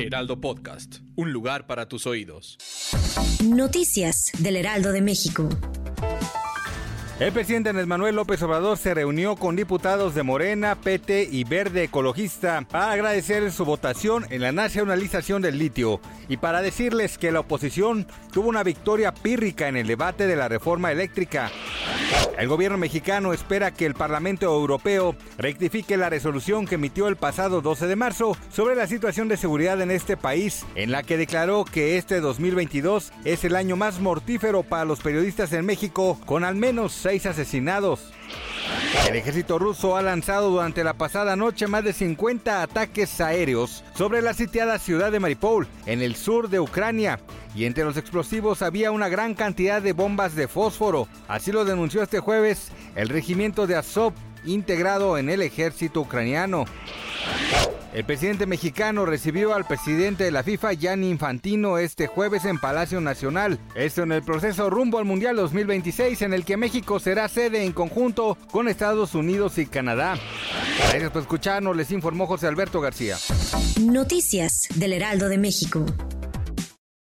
Heraldo Podcast, un lugar para tus oídos. Noticias del Heraldo de México. El presidente Andrés Manuel López Obrador se reunió con diputados de Morena, PT y Verde Ecologista para agradecer su votación en la nacionalización del litio y para decirles que la oposición tuvo una victoria pírrica en el debate de la reforma eléctrica. El gobierno mexicano espera que el Parlamento Europeo rectifique la resolución que emitió el pasado 12 de marzo sobre la situación de seguridad en este país, en la que declaró que este 2022 es el año más mortífero para los periodistas en México, con al menos seis asesinados. El ejército ruso ha lanzado durante la pasada noche más de 50 ataques aéreos sobre la sitiada ciudad de Mariupol, en el sur de Ucrania, y entre los explosivos había una gran cantidad de bombas de fósforo. Así lo denunció este jueves el regimiento de Azov integrado en el ejército ucraniano. El presidente mexicano recibió al presidente de la FIFA, Gianni Infantino, este jueves en Palacio Nacional. Esto en el proceso rumbo al Mundial 2026, en el que México será sede en conjunto con Estados Unidos y Canadá. Gracias por escucharnos, les informó José Alberto García. Noticias del Heraldo de México.